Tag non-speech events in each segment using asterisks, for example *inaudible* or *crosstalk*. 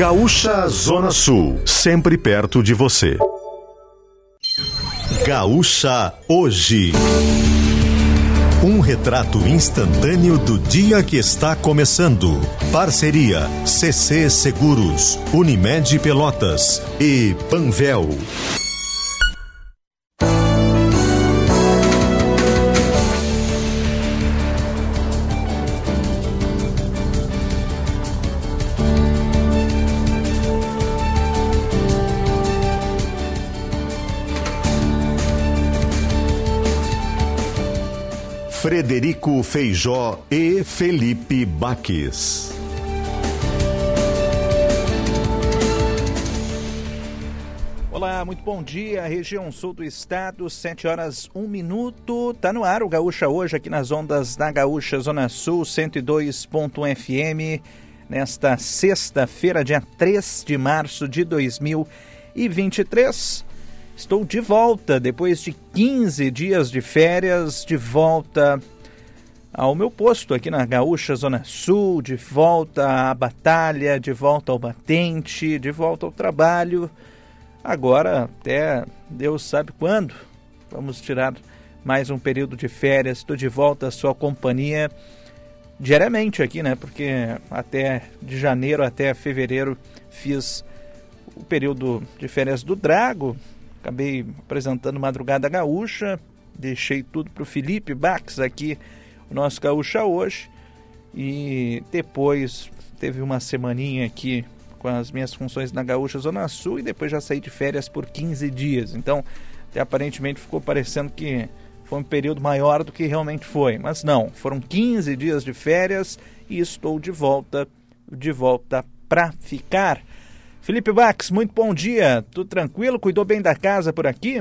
Gaúcha Zona Sul, sempre perto de você. Gaúcha Hoje. Um retrato instantâneo do dia que está começando. Parceria CC Seguros, Unimed Pelotas e Panvel. Frederico Feijó e Felipe Baques. Olá, muito bom dia, região sul do estado, 7 horas 1 minuto. Tá no ar o Gaúcha hoje aqui nas ondas da Gaúcha Zona Sul 102.1 FM. Nesta sexta-feira, dia 3 de março de 2023. Estou de volta depois de 15 dias de férias, de volta ao meu posto aqui na Gaúcha Zona Sul, de volta à batalha, de volta ao batente, de volta ao trabalho. Agora, até Deus sabe quando, vamos tirar mais um período de férias. Estou de volta à sua companhia diariamente aqui, né? Porque até de janeiro até fevereiro fiz o período de férias do Drago, Acabei apresentando Madrugada Gaúcha, deixei tudo para o Felipe Bax aqui, nosso Gaúcha hoje. E depois teve uma semaninha aqui com as minhas funções na Gaúcha Zona Sul e depois já saí de férias por 15 dias. Então, até aparentemente ficou parecendo que foi um período maior do que realmente foi. Mas não, foram 15 dias de férias e estou de volta, de volta para ficar. Felipe Bax, muito bom dia. Tudo tranquilo? Cuidou bem da casa por aqui?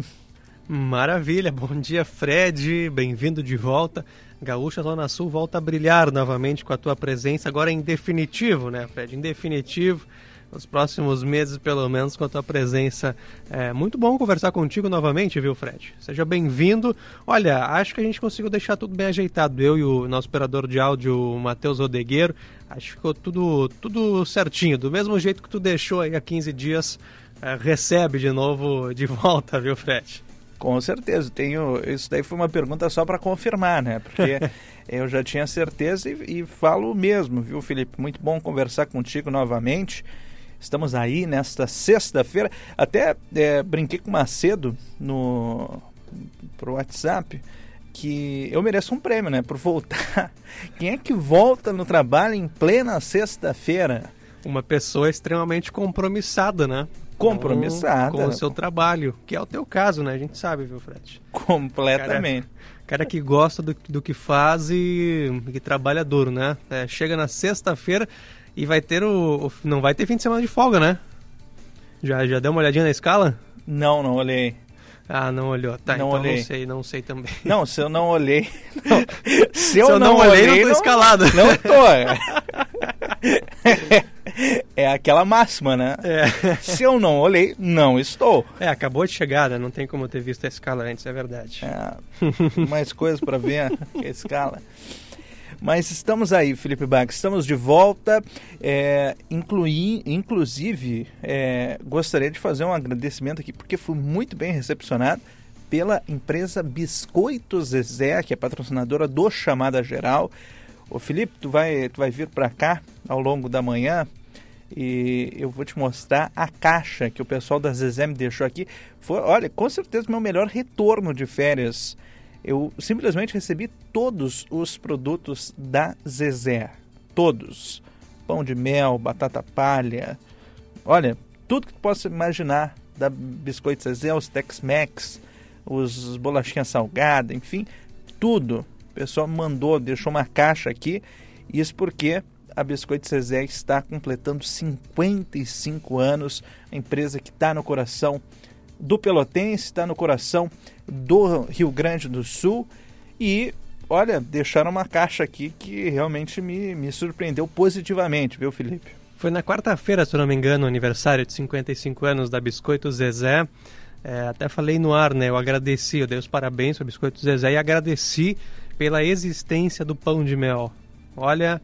Maravilha. Bom dia, Fred. Bem-vindo de volta. Gaúcha Zona Sul volta a brilhar novamente com a tua presença, agora em definitivo, né, Fred? Em definitivo nos próximos meses, pelo menos, com a tua presença. É muito bom conversar contigo novamente, viu, Fred? Seja bem-vindo. Olha, acho que a gente conseguiu deixar tudo bem ajeitado. Eu e o nosso operador de áudio, Matheus Rodegueiro. Acho que ficou tudo, tudo certinho. Do mesmo jeito que tu deixou aí há 15 dias, é, recebe de novo de volta, viu, Fred? Com certeza, tenho. Isso daí foi uma pergunta só para confirmar, né? Porque *laughs* eu já tinha certeza e, e, falo mesmo, viu, Felipe? Muito bom conversar contigo novamente. Estamos aí nesta sexta-feira. Até é, brinquei com o Macedo no pro WhatsApp que eu mereço um prêmio, né? Por voltar. *laughs* Quem é que volta no trabalho em plena sexta-feira? Uma pessoa extremamente compromissada, né? Compromissada. Com, o seu trabalho, que é o teu caso, né? A gente sabe, viu, Fred? Completamente. Cara, cara que gosta do, do que faz e que trabalha duro, né? É, chega na sexta-feira, e vai ter o, o, Não vai ter fim de semana de folga, né? Já, já deu uma olhadinha na escala? Não, não olhei. Ah, não olhou. Tá, não então olhei. não sei, não sei também. Não, se eu não olhei. *laughs* Não. Se, eu se eu, não, não olhei, olhei, não tô escalado. Não tô. *laughs* É aquela máxima, né? É. *laughs* Se eu não olhei, não estou. É, acabou de chegar, né? Não tem como ter visto a escala antes, é verdade. É, mais coisas para ver a escala. Mas estamos aí, Felipe Bax, estamos de volta. É, inclusive, é, gostaria de fazer um agradecimento aqui, porque fui muito bem recepcionado pela empresa Biscoitos Zezé, que é patrocinadora do Chamada Geral. Ô Felipe, tu vai, tu vai vir para cá ao longo da manhã e eu vou te mostrar a caixa que o pessoal da Zezé me deixou aqui. Foi, olha, com certeza meu melhor retorno de férias eu simplesmente recebi todos os produtos da Zezé. Todos. Pão de mel, batata palha. Olha, tudo que tu possa imaginar da Biscoito Zezé, os Tex-Mex, os bolachinhas salgadas, enfim, tudo. O pessoal mandou, deixou uma caixa aqui. Isso porque a Biscoito Zezé está completando 55 anos. A empresa que está no coração do Pelotense, está no coração do Rio Grande do Sul e olha, deixaram uma caixa aqui que realmente me, me surpreendeu positivamente, viu, Felipe? Foi na quarta-feira, se não me engano, aniversário de 55 anos da Biscoito Zezé. É, até falei no ar, né? Eu agradeci, eu dei os parabéns ao Biscoito Zezé e agradeci pela existência do pão de mel. Olha,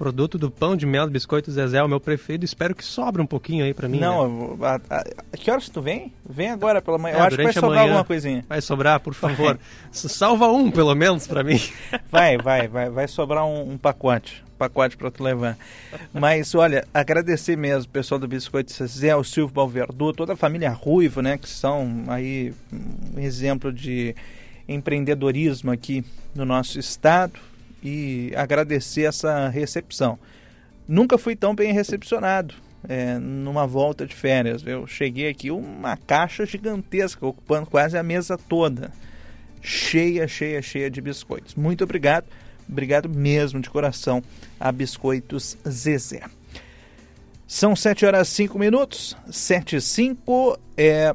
produto do pão de mel do biscoito Zezé, é o meu preferido. Espero que sobre um pouquinho aí para mim. Não, né? a, a, a, que horas tu vem? Vem agora pela manhã. É, Eu acho que vai sobrar manhã, alguma coisinha. Vai sobrar, por favor. Salva um, pelo menos, para mim. *laughs* Vai, vai, vai, vai sobrar um, um pacote pacote para tu levar. Mas, olha, agradecer mesmo o pessoal do Biscoito Zezé, o Silvio Balverdu, toda a família Ruivo, né, que são aí um exemplo de empreendedorismo aqui no nosso estado e agradecer essa recepção. Nunca fui tão bem recepcionado é, numa volta de férias. Eu cheguei aqui uma caixa gigantesca, ocupando quase a mesa toda, cheia, cheia, cheia de biscoitos. Muito obrigado, obrigado mesmo de coração a Biscoitos Zezé. São 7 horas e 5 minutos, 7 e 5. É,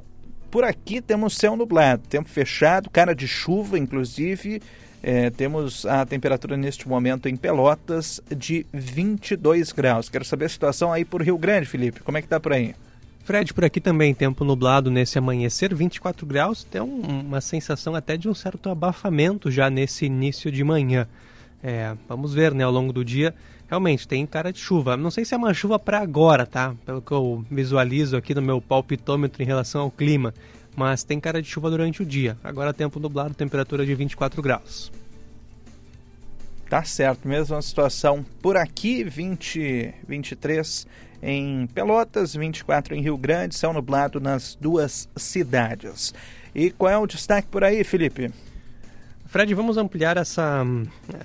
por aqui temos céu nublado, tempo fechado, cara de chuva, inclusive. É, temos a temperatura neste momento em Pelotas de 22 graus. Quero saber a situação aí por Rio Grande, Felipe. Como é que tá por aí? Fred, por aqui também, tempo nublado nesse amanhecer, 24 graus, tem um, uma sensação até de um certo abafamento já nesse início de manhã. É, vamos ver, né, ao longo do dia, realmente tem cara de chuva. Não sei se é uma chuva para agora, tá? Pelo que eu visualizo aqui no meu palpitômetro em relação ao clima mas tem cara de chuva durante o dia. Agora tempo nublado, temperatura de 24 graus. Tá certo, mesma situação por aqui, 20, 23 em Pelotas, 24 em Rio Grande, céu nublado nas duas cidades. E qual é o destaque por aí, Felipe? Fred, vamos ampliar essa,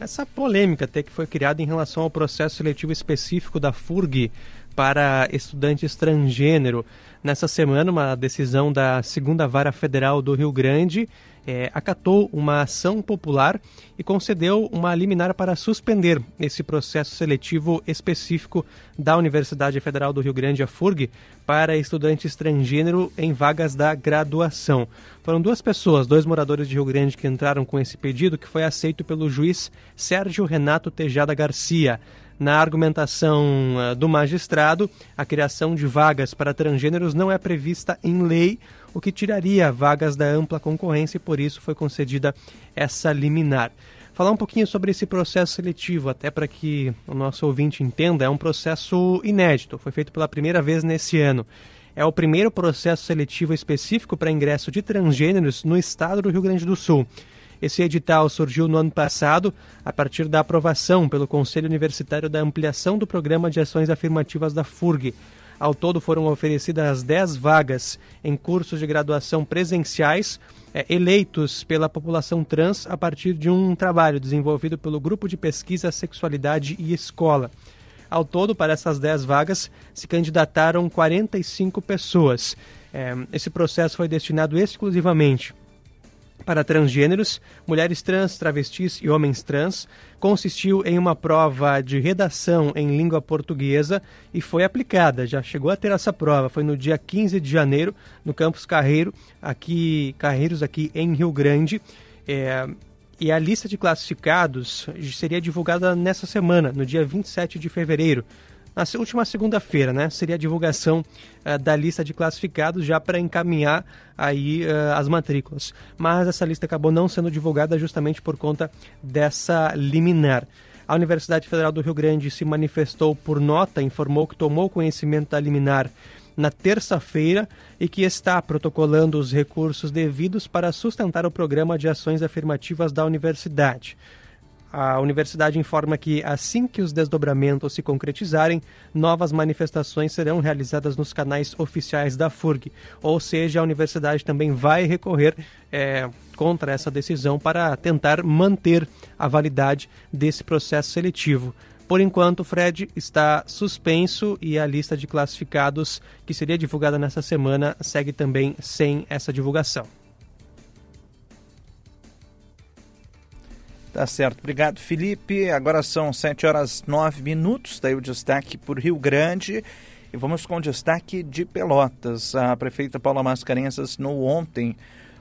essa polêmica até que foi criada em relação ao processo seletivo específico da FURG para estudantes transgênero. Nessa semana, uma decisão da Segunda Vara Federal do Rio Grande é, acatou uma ação popular e concedeu uma liminar para suspender esse processo seletivo específico da Universidade Federal do Rio Grande, a FURG, para estudantes transgênero em vagas da graduação. Foram duas pessoas, dois moradores de Rio Grande, que entraram com esse pedido, que foi aceito pelo juiz Sérgio Renato Tejada Garcia. Na argumentação uh, do magistrado, a criação de vagas para transgêneros não é prevista em lei, o que tiraria vagas da ampla concorrência e por isso foi concedida essa liminar. Falar um pouquinho sobre esse processo seletivo, até para que o nosso ouvinte entenda, é um processo inédito, foi feito pela primeira vez nesse ano. É o primeiro processo seletivo específico para ingresso de transgêneros no estado do Rio Grande do Sul. Esse edital surgiu no ano passado a partir da aprovação pelo Conselho Universitário da ampliação do Programa de Ações Afirmativas da FURG. Ao todo foram oferecidas 10 vagas em cursos de graduação presenciais é, eleitos pela população trans a partir de um trabalho desenvolvido pelo Grupo de Pesquisa Sexualidade e Escola. Ao todo, para essas 10 vagas, se candidataram 45 pessoas. É, esse processo foi destinado exclusivamente para transgêneros, mulheres trans, travestis e homens trans, consistiu em uma prova de redação em língua portuguesa e foi aplicada. Já chegou a ter essa prova, foi no dia 15 de janeiro, no campus Carreiro, aqui Carreiros aqui em Rio Grande. É, e a lista de classificados seria divulgada nessa semana, no dia 27 de fevereiro na última segunda-feira, né? Seria a divulgação uh, da lista de classificados já para encaminhar aí uh, as matrículas. Mas essa lista acabou não sendo divulgada justamente por conta dessa liminar. A Universidade Federal do Rio Grande se manifestou por nota, informou que tomou conhecimento da liminar na terça-feira e que está protocolando os recursos devidos para sustentar o programa de ações afirmativas da universidade. A universidade informa que, assim que os desdobramentos se concretizarem, novas manifestações serão realizadas nos canais oficiais da FURG. Ou seja, a universidade também vai recorrer é, contra essa decisão para tentar manter a validade desse processo seletivo. Por enquanto, Fred está suspenso e a lista de classificados que seria divulgada nessa semana segue também sem essa divulgação. Tá certo. Obrigado, Felipe. Agora são 7 horas 9 minutos. Daí o destaque por Rio Grande. E vamos com o destaque de Pelotas. A prefeita Paula Mascarenhas assinou ontem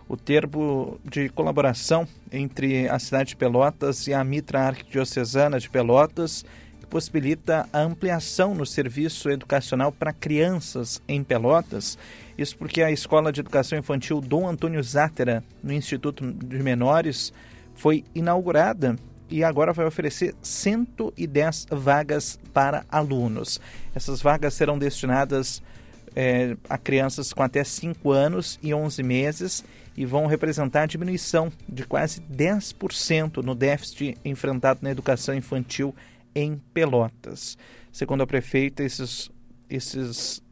o termo de colaboração entre a cidade de Pelotas e a Mitra Arquidiocesana de Pelotas, que possibilita a ampliação no serviço educacional para crianças em Pelotas. Isso porque a Escola de Educação Infantil Dom Antônio Zátera, no Instituto de Menores, foi inaugurada e agora vai oferecer 110 vagas para alunos. Essas vagas serão destinadas é, a crianças com até 5 anos e 11 meses e vão representar diminuição de quase 10% no déficit enfrentado na educação infantil em Pelotas. Segundo a prefeita, esses, esses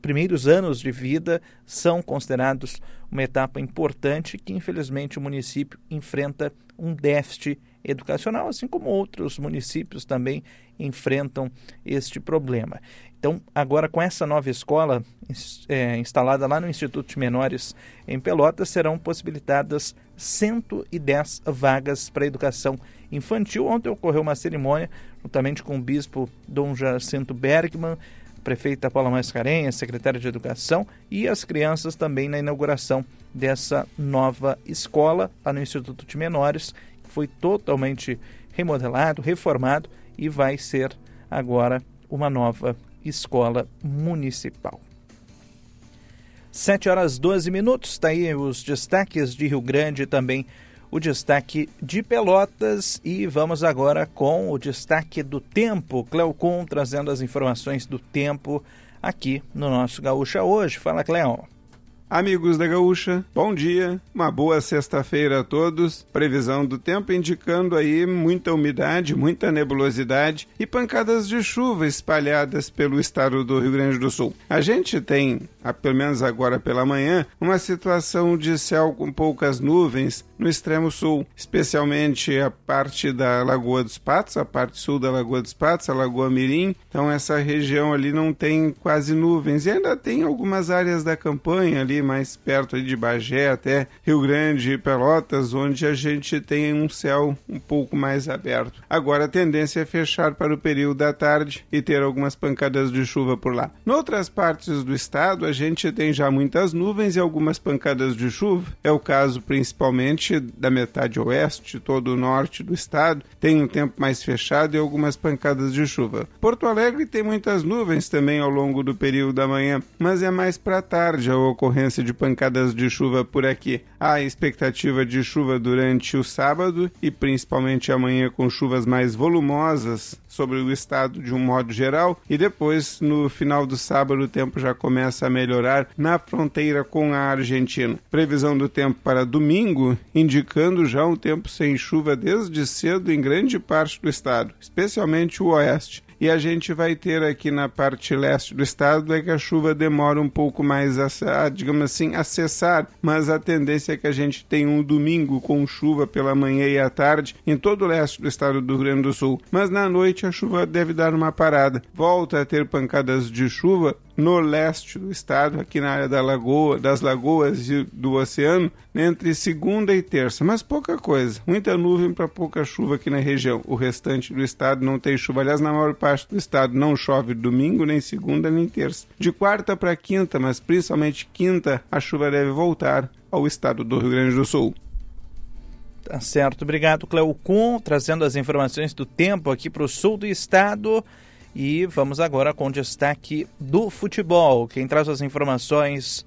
primeiros anos de vida são considerados uma etapa importante que, infelizmente, o município enfrenta um déficit educacional, assim como outros municípios também enfrentam este problema. Então, agora com essa nova escola é, instalada lá no Instituto de Menores em Pelotas, serão possibilitadas 110 vagas para educação infantil. Ontem ocorreu uma cerimônia, juntamente com o bispo Dom Jacinto Bergman, prefeita Paula Mascarenhas, secretária de Educação, e as crianças também na inauguração dessa nova escola lá no Instituto de Menores, que foi totalmente remodelado, reformado e vai ser agora uma nova escola municipal. 7 horas 12 minutos, está aí os destaques de Rio Grande também o destaque de Pelotas e vamos agora com o destaque do tempo. Cleocon trazendo as informações do tempo aqui no nosso Gaúcha hoje. Fala, Cleo. Amigos da Gaúcha, bom dia, uma boa sexta-feira a todos. Previsão do tempo indicando aí muita umidade, muita nebulosidade e pancadas de chuva espalhadas pelo estado do Rio Grande do Sul. A gente tem, pelo menos agora pela manhã, uma situação de céu com poucas nuvens no extremo sul, especialmente a parte da Lagoa dos Patos, a parte sul da Lagoa dos Patos, a Lagoa Mirim. Então essa região ali não tem quase nuvens e ainda tem algumas áreas da campanha ali mais perto de Bagé até Rio Grande e Pelotas, onde a gente tem um céu um pouco mais aberto. Agora a tendência é fechar para o período da tarde e ter algumas pancadas de chuva por lá. Em outras partes do estado, a gente tem já muitas nuvens e algumas pancadas de chuva. É o caso principalmente da metade oeste, todo o norte do estado, tem um tempo mais fechado e algumas pancadas de chuva. Porto Alegre tem muitas nuvens também ao longo do período da manhã, mas é mais para tarde a ocorrência de pancadas de chuva por aqui. Há expectativa de chuva durante o sábado e principalmente amanhã com chuvas mais volumosas sobre o estado de um modo geral e depois no final do sábado o tempo já começa a melhorar na fronteira com a Argentina. Previsão do tempo para domingo indicando já um tempo sem chuva desde cedo em grande parte do estado, especialmente o oeste e a gente vai ter aqui na parte leste do estado é que a chuva demora um pouco mais a, digamos assim, acessar, mas a tendência é que a gente tenha um domingo com chuva pela manhã e à tarde em todo o leste do estado do Rio Grande do Sul. Mas na noite a chuva deve dar uma parada. Volta a ter pancadas de chuva no leste do estado, aqui na área da lagoa, das lagoas e do oceano, entre segunda e terça, mas pouca coisa. Muita nuvem para pouca chuva aqui na região. O restante do estado não tem chuva. Aliás, na maior parte do estado não chove domingo, nem segunda, nem terça. De quarta para quinta, mas principalmente quinta, a chuva deve voltar ao estado do Rio Grande do Sul. Tá certo. Obrigado, Cleocum, trazendo as informações do tempo aqui para o sul do estado. E vamos agora com o destaque do futebol. Quem traz as informações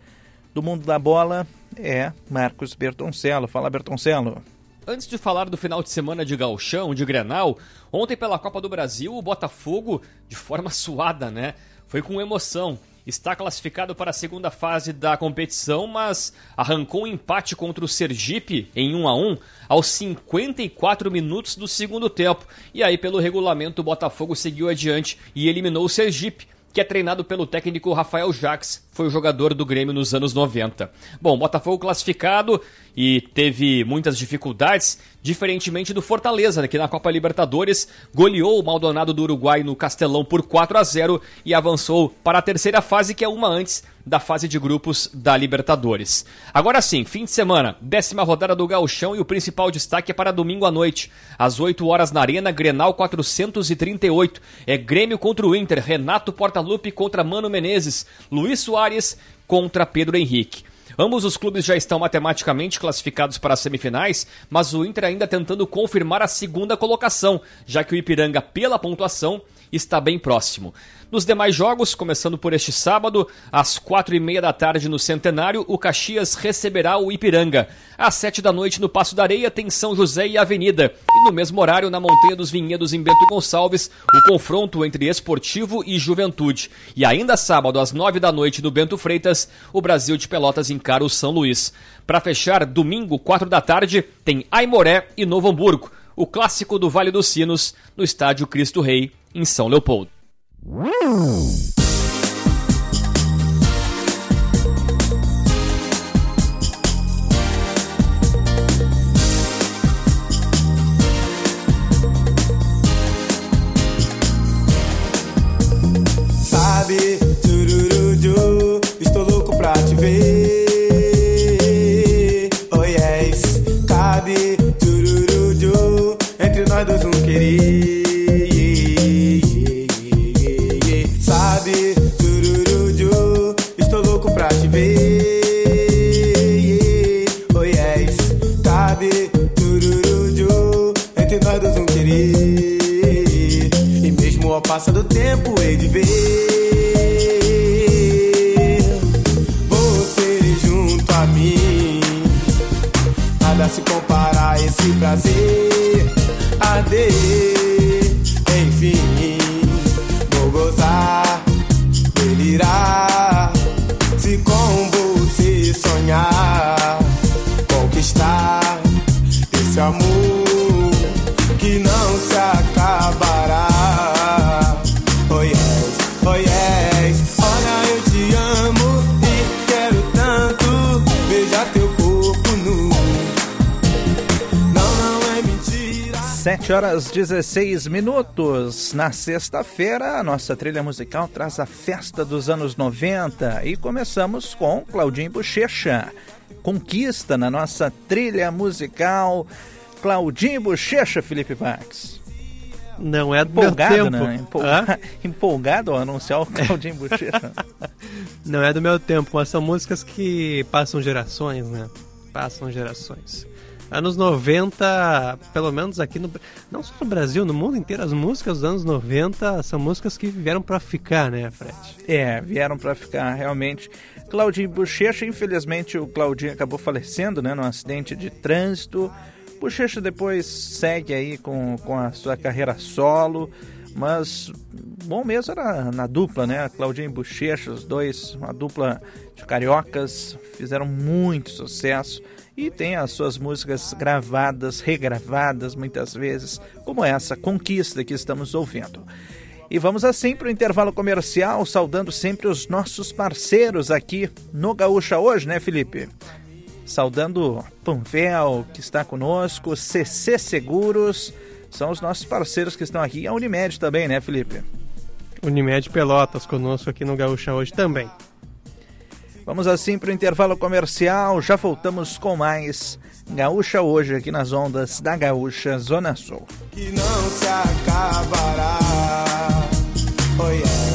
do mundo da bola é Marcos Bertoncello. Fala, Bertoncello. Antes de falar do final de semana de Galchão, de Grenal, ontem pela Copa do Brasil, o Botafogo, de forma *laughs* suada, né? Foi com emoção está classificado para a segunda fase da competição, mas arrancou um empate contra o Sergipe em 1 a 1 aos 54 minutos do segundo tempo. E aí, pelo regulamento, o Botafogo seguiu adiante e eliminou o Sergipe que é treinado pelo técnico Rafael Jacques, foi o jogador do Grêmio nos anos 90. Bom, Botafogo classificado e teve muitas dificuldades, diferentemente do Fortaleza, que na Copa Libertadores goleou o Maldonado do Uruguai no Castelão por 4 a 0 e avançou para a terceira fase, que é uma antes da fase de grupos da Libertadores. Agora sim, fim de semana, décima rodada do Gauchão e o principal destaque é para domingo à noite. Às 8 horas na Arena, Grenal 438. É Grêmio contra o Inter, Renato Portaluppi contra Mano Menezes, Luiz Soares contra Pedro Henrique. Ambos os clubes já estão matematicamente classificados para as semifinais, mas o Inter ainda tentando confirmar a segunda colocação, já que o Ipiranga, pela pontuação, está bem próximo. Nos demais jogos, começando por este sábado, às quatro e meia da tarde no Centenário, o Caxias receberá o Ipiranga. Às sete da noite no Passo da Areia tem São José e Avenida. E no mesmo horário, na Montanha dos Vinhedos em Bento Gonçalves, o confronto entre Esportivo e Juventude. E ainda sábado, às nove da noite no Bento Freitas, o Brasil de Pelotas encara o São Luís. Para fechar, domingo, quatro da tarde, tem Aimoré e Novo Hamburgo. O clássico do Vale dos Sinos, no estádio Cristo Rei, em São Leopoldo. Sabe, turururu, estou louco pra te ver. Oh yes, cabe, turururu, entre nós dois um querer. Pra te ver. Oh yes, cabe, turururu, entre nós dois um querer. E mesmo ao passar do tempo, hei de ver você junto a mim. Nada se compara a esse prazer. Ade, enfim, vou gozar, delirar. 7 horas 16 minutos. Na sexta-feira, a nossa trilha musical traz a festa dos anos 90 e começamos com Claudinho Bochecha. Conquista na nossa trilha musical. Claudinho Bochecha, Felipe Pax. Não é do Empolgado, meu tempo. né? Empol- Hã? *laughs* Empolgado ao anunciar o Claudinho Bochecha. *laughs* Não é do meu tempo, mas são músicas que passam gerações, né? Passam gerações. Anos 90, pelo menos aqui no. Não só no Brasil, no mundo inteiro, as músicas dos anos 90 são músicas que vieram pra ficar, né, Fred? É, vieram para ficar realmente. Claudinho Bochecha, infelizmente o Claudinho acabou falecendo, né, num acidente de trânsito. Bochecha depois segue aí com, com a sua carreira solo, mas bom mesmo era na dupla, né? Claudinho e Bochecha, os dois, uma dupla de cariocas, fizeram muito sucesso e tem as suas músicas gravadas, regravadas muitas vezes, como essa Conquista que estamos ouvindo. E vamos assim para o intervalo comercial, saudando sempre os nossos parceiros aqui no Gaúcha hoje, né, Felipe? Saudando Panvel, que está conosco, CC Seguros, são os nossos parceiros que estão aqui. E a Unimed também, né, Felipe? Unimed Pelotas conosco aqui no Gaúcha hoje também. Vamos assim para o intervalo comercial, já voltamos com mais Gaúcha hoje aqui nas ondas da Gaúcha Zona Sul. que não se acabará. Oh yes,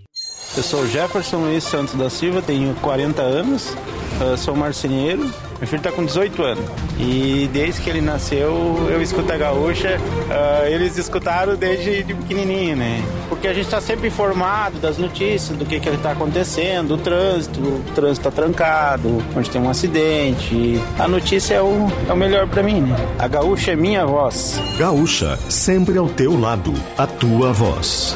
Eu sou Jefferson Luiz Santos da Silva, tenho 40 anos eu sou marceneiro, meu filho está com 18 anos. E desde que ele nasceu, eu escuto a gaúcha. Uh, eles escutaram desde de pequenininho, né? Porque a gente está sempre informado das notícias, do que que está acontecendo, o trânsito, o trânsito está trancado, onde tem um acidente. A notícia é o, é o melhor para mim, né? A gaúcha é minha voz. Gaúcha, sempre ao teu lado, a tua voz.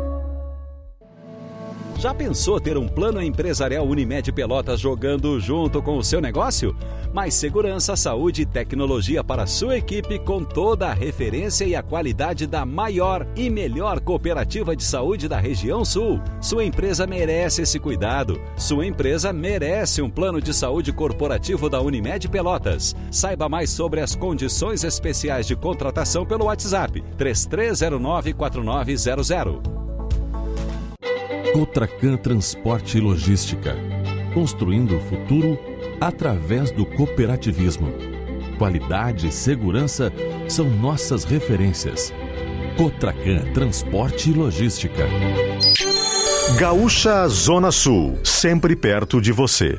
Já pensou ter um plano empresarial Unimed Pelotas jogando junto com o seu negócio? Mais segurança, saúde e tecnologia para sua equipe com toda a referência e a qualidade da maior e melhor cooperativa de saúde da região sul. Sua empresa merece esse cuidado. Sua empresa merece um plano de saúde corporativo da Unimed Pelotas. Saiba mais sobre as condições especiais de contratação pelo WhatsApp 3309 4900. Cotracan Transporte e Logística. Construindo o futuro através do cooperativismo. Qualidade e segurança são nossas referências. Cotracan Transporte e Logística. Gaúcha Zona Sul, sempre perto de você.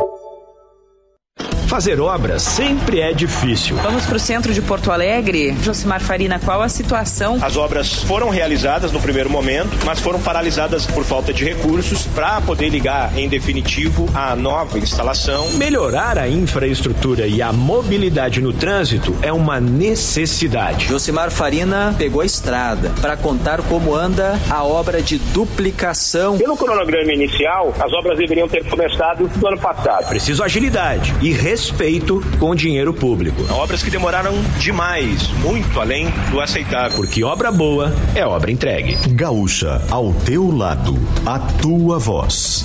Fazer obras sempre é difícil. Vamos para o centro de Porto Alegre. Josimar Farina, qual a situação? As obras foram realizadas no primeiro momento, mas foram paralisadas por falta de recursos para poder ligar em definitivo a nova instalação. Melhorar a infraestrutura e a mobilidade no trânsito é uma necessidade. Josimar Farina pegou a estrada para contar como anda a obra de duplicação. Pelo cronograma inicial, as obras deveriam ter começado no ano passado. Preciso agilidade e respeito com dinheiro público. Obras que demoraram demais, muito além do aceitável. Porque obra boa é obra entregue. Gaúcha, ao teu lado, a tua voz.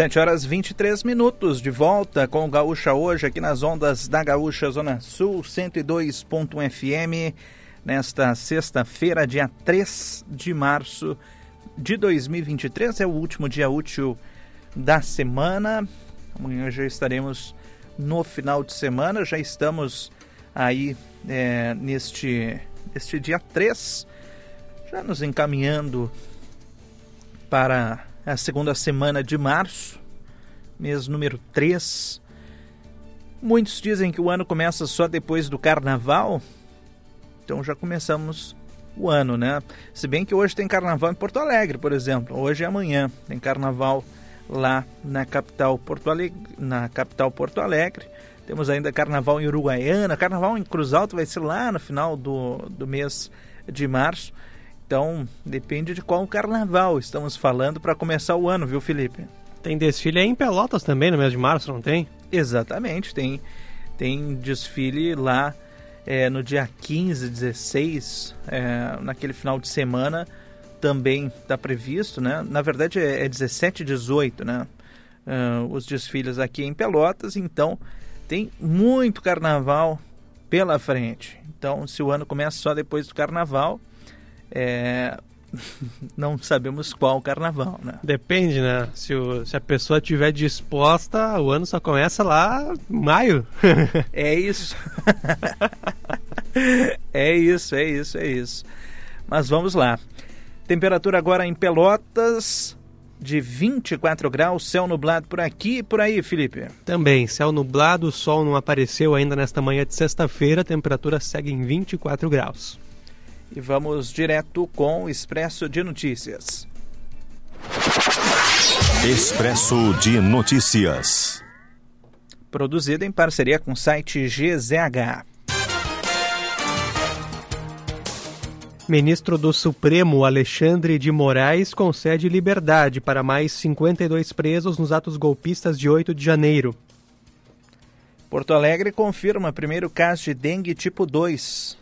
Sete horas 23 minutos, de volta com o Gaúcha hoje, aqui nas ondas da Gaúcha Zona Sul, 102.1 FM, nesta sexta-feira, dia 3 de março de 2023. É o último dia útil da semana. Amanhã já estaremos no final de semana, já estamos aí é, neste, neste dia 3, já nos encaminhando para a segunda semana de março, mês número 3. Muitos dizem que o ano começa só depois do carnaval, então já começamos o ano, né? Se bem que hoje tem carnaval em Porto Alegre, por exemplo, hoje e amanhã tem carnaval lá na capital Porto Alegre, na capital Porto Alegre. Temos ainda carnaval em Uruguaiana, carnaval em Cruz Alta vai ser lá no final do, do mês de março. Então, depende de qual carnaval estamos falando para começar o ano, viu, Felipe? Tem desfile aí em Pelotas também no mês de março, não tem? Exatamente, tem, tem desfile lá é, no dia 15, 16, é, naquele final de semana também está previsto, né? Na verdade é, é 17 e 18, né? Uh, os desfiles aqui em Pelotas, então tem muito carnaval pela frente. Então, se o ano começa só depois do carnaval, é, *laughs* não sabemos qual carnaval, né? Depende, né? Se, o, se a pessoa estiver disposta, o ano só começa lá em maio. *laughs* é isso. *laughs* é isso, é isso, é isso. Mas vamos lá. Temperatura agora em Pelotas de 24 graus, céu nublado por aqui e por aí, Felipe. Também, céu nublado, o sol não apareceu ainda nesta manhã de sexta-feira, a temperatura segue em 24 graus. E vamos direto com o Expresso de Notícias. Expresso de Notícias. Produzido em parceria com o site GZH. Ministro do Supremo Alexandre de Moraes concede liberdade para mais 52 presos nos atos golpistas de 8 de janeiro. Porto Alegre confirma primeiro caso de dengue tipo 2.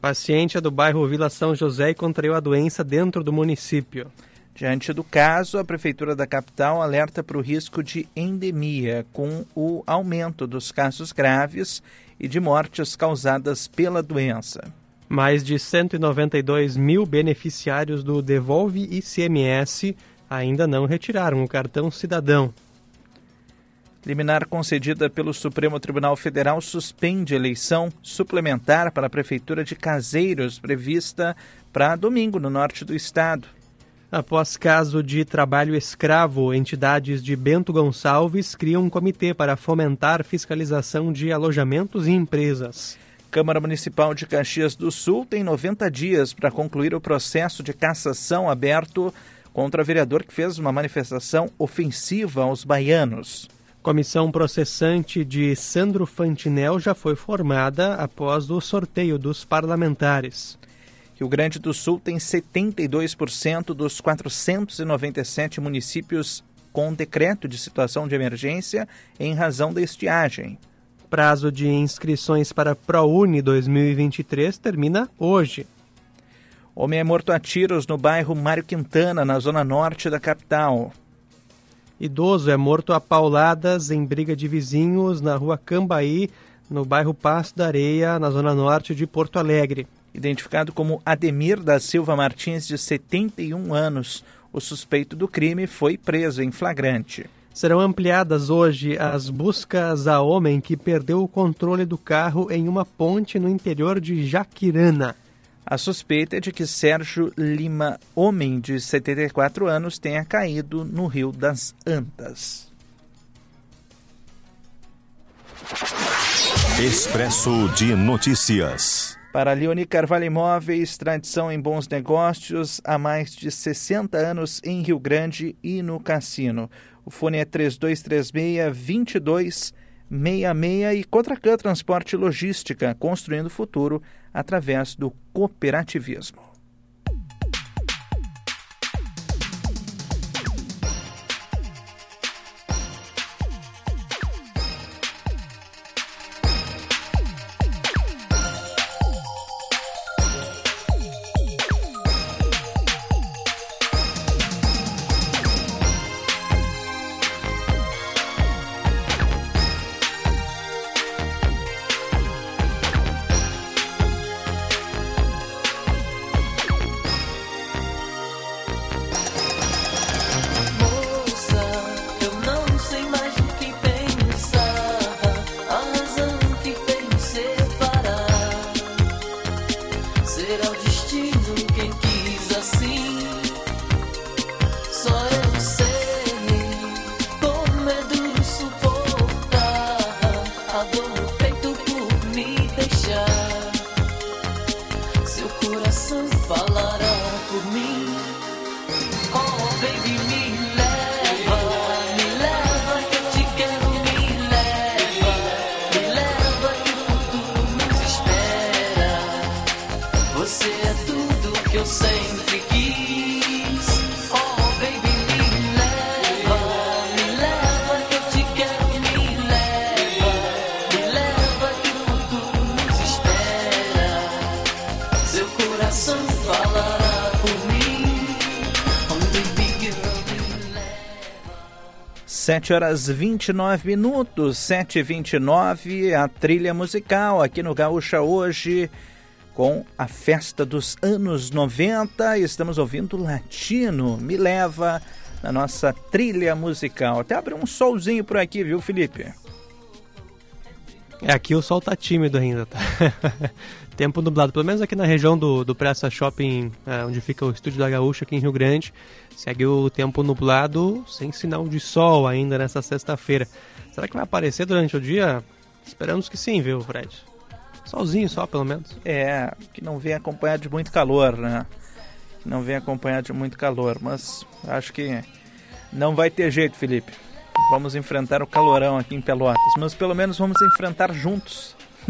Paciente é do bairro Vila São José e contraiu a doença dentro do município. Diante do caso, a Prefeitura da capital alerta para o risco de endemia, com o aumento dos casos graves e de mortes causadas pela doença. Mais de 192 mil beneficiários do Devolve ICMS ainda não retiraram o cartão cidadão. Liminar concedida pelo Supremo Tribunal Federal suspende eleição suplementar para a Prefeitura de Caseiros, prevista para domingo no norte do estado. Após caso de trabalho escravo, entidades de Bento Gonçalves criam um comitê para fomentar fiscalização de alojamentos e empresas. Câmara Municipal de Caxias do Sul tem 90 dias para concluir o processo de cassação aberto contra o vereador que fez uma manifestação ofensiva aos baianos. Comissão processante de Sandro Fantinel já foi formada após o sorteio dos parlamentares. Rio Grande do Sul tem 72% dos 497 municípios com decreto de situação de emergência em razão da estiagem prazo de inscrições para ProUni 2023 termina hoje. Homem é morto a tiros no bairro Mário Quintana, na zona norte da capital. Idoso é morto a pauladas em briga de vizinhos na rua Cambaí, no bairro Passo da Areia, na zona norte de Porto Alegre. Identificado como Ademir da Silva Martins, de 71 anos, o suspeito do crime foi preso em flagrante. Serão ampliadas hoje as buscas a homem que perdeu o controle do carro em uma ponte no interior de Jaquirana. A suspeita é de que Sérgio Lima, homem de 74 anos, tenha caído no Rio das Antas. Expresso de Notícias. Para Leoni Carvalho Imóveis, tradição em bons negócios há mais de 60 anos em Rio Grande e no Cassino. O fone é 3236-2266 e Contracan Transporte e Logística, construindo o futuro através do cooperativismo. Sete horas 29 minutos, 7 e 29 a trilha musical aqui no Gaúcha hoje com a festa dos anos 90. Estamos ouvindo Latino, Me Leva, na nossa trilha musical. Até abre um solzinho por aqui, viu, Felipe? É, aqui o sol tá tímido ainda, tá? *laughs* Tempo nublado, pelo menos aqui na região do, do Praça Shopping, é, onde fica o estúdio da Gaúcha, aqui em Rio Grande, segue o tempo nublado, sem sinal de sol ainda nessa sexta-feira. Será que vai aparecer durante o dia? Esperamos que sim, viu, Fred? Solzinho só, pelo menos. É, que não vem acompanhado de muito calor, né? Que não vem acompanhado de muito calor, mas acho que não vai ter jeito, Felipe. Vamos enfrentar o calorão aqui em Pelotas, mas pelo menos vamos enfrentar juntos. *laughs*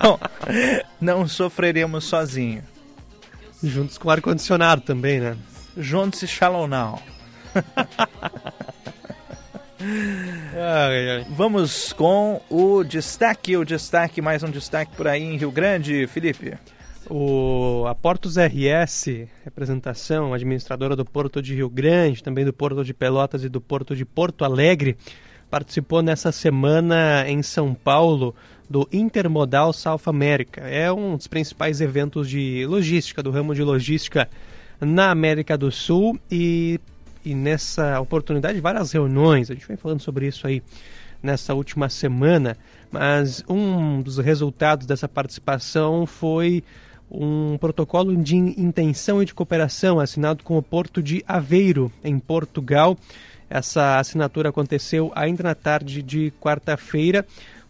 não, não sofreremos sozinho. Juntos com ar-condicionado também, né? Juntos e shallow now. *laughs* ai, ai. Vamos com o destaque, o destaque, mais um destaque por aí em Rio Grande, Felipe. O, a Portos RS, representação administradora do Porto de Rio Grande, também do Porto de Pelotas e do Porto de Porto Alegre, participou nessa semana em São Paulo do Intermodal South America. É um dos principais eventos de logística, do ramo de logística na América do Sul e, e nessa oportunidade várias reuniões, a gente vem falando sobre isso aí nessa última semana, mas um dos resultados dessa participação foi um protocolo de intenção e de cooperação assinado com o Porto de Aveiro, em Portugal. Essa assinatura aconteceu ainda na tarde de quarta-feira.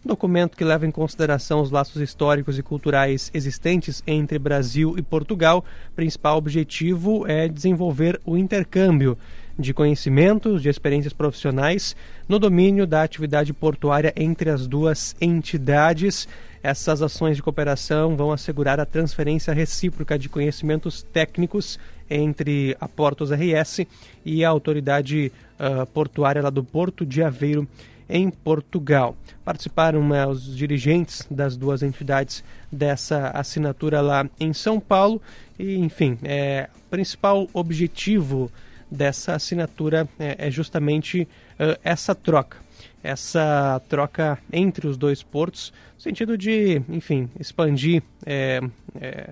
Um documento que leva em consideração os laços históricos e culturais existentes entre Brasil e Portugal. O principal objetivo é desenvolver o intercâmbio de conhecimentos, de experiências profissionais no domínio da atividade portuária entre as duas entidades. Essas ações de cooperação vão assegurar a transferência recíproca de conhecimentos técnicos entre a Portos RS e a autoridade uh, portuária lá do Porto de Aveiro, em Portugal. Participaram né, os dirigentes das duas entidades dessa assinatura lá em São Paulo e, enfim, é, o principal objetivo dessa assinatura é, é justamente uh, essa troca. Essa troca entre os dois portos, no sentido de, enfim, expandir é, é,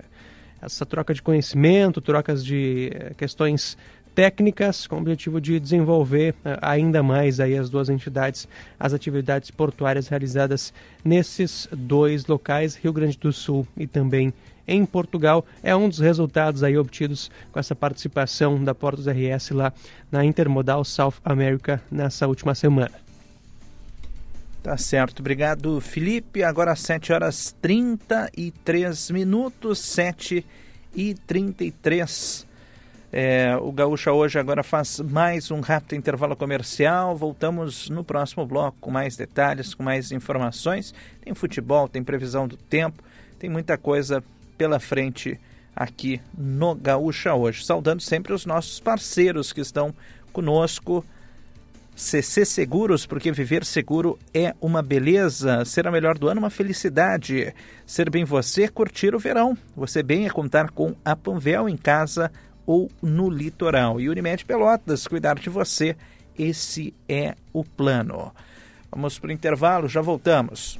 essa troca de conhecimento, trocas de é, questões técnicas com o objetivo de desenvolver ainda mais aí as duas entidades, as atividades portuárias realizadas nesses dois locais, Rio Grande do Sul e também em Portugal. É um dos resultados aí obtidos com essa participação da Portos RS lá na Intermodal South America nessa última semana. Tá certo, obrigado Felipe. Agora às 7 horas 33 minutos, 7 e 33 é, o Gaúcha hoje agora faz mais um rápido intervalo comercial. Voltamos no próximo bloco com mais detalhes, com mais informações. Tem futebol, tem previsão do tempo, tem muita coisa pela frente aqui no Gaúcha hoje. Saudando sempre os nossos parceiros que estão conosco. CC Seguros, porque viver seguro é uma beleza. Ser a melhor do ano, uma felicidade. Ser bem você, curtir o verão. Você bem é contar com a Panvel em casa ou no litoral. E Unimed Pelotas, cuidar de você, esse é o plano. Vamos para o intervalo, já voltamos.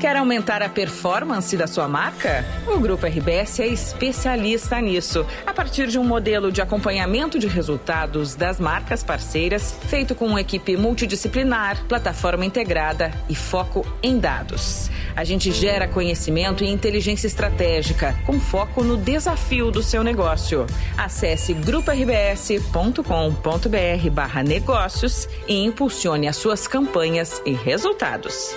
Quer aumentar a performance da sua marca? O Grupo RBS é especialista nisso. A partir de um modelo de acompanhamento de resultados das marcas parceiras, feito com uma equipe multidisciplinar, plataforma integrada e foco em dados. A gente gera conhecimento e inteligência estratégica, com foco no desafio do seu negócio. Acesse gruporbs.com.br barra negócios e impulsione as suas campanhas e resultados.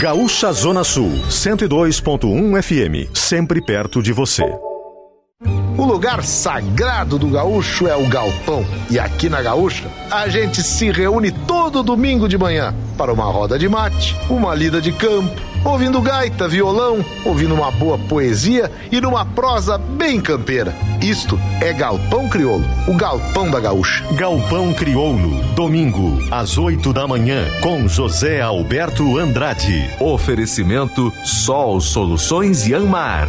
Gaúcha Zona Sul, 102.1 FM, sempre perto de você. O lugar sagrado do gaúcho é o galpão. E aqui na Gaúcha, a gente se reúne todo domingo de manhã para uma roda de mate, uma lida de campo, ouvindo gaita, violão, ouvindo uma boa poesia e numa prosa bem campeira. Isto é Galpão Crioulo, o galpão da Gaúcha. Galpão Crioulo, domingo, às 8 da manhã, com José Alberto Andrade. Oferecimento Sol Soluções e Anmar.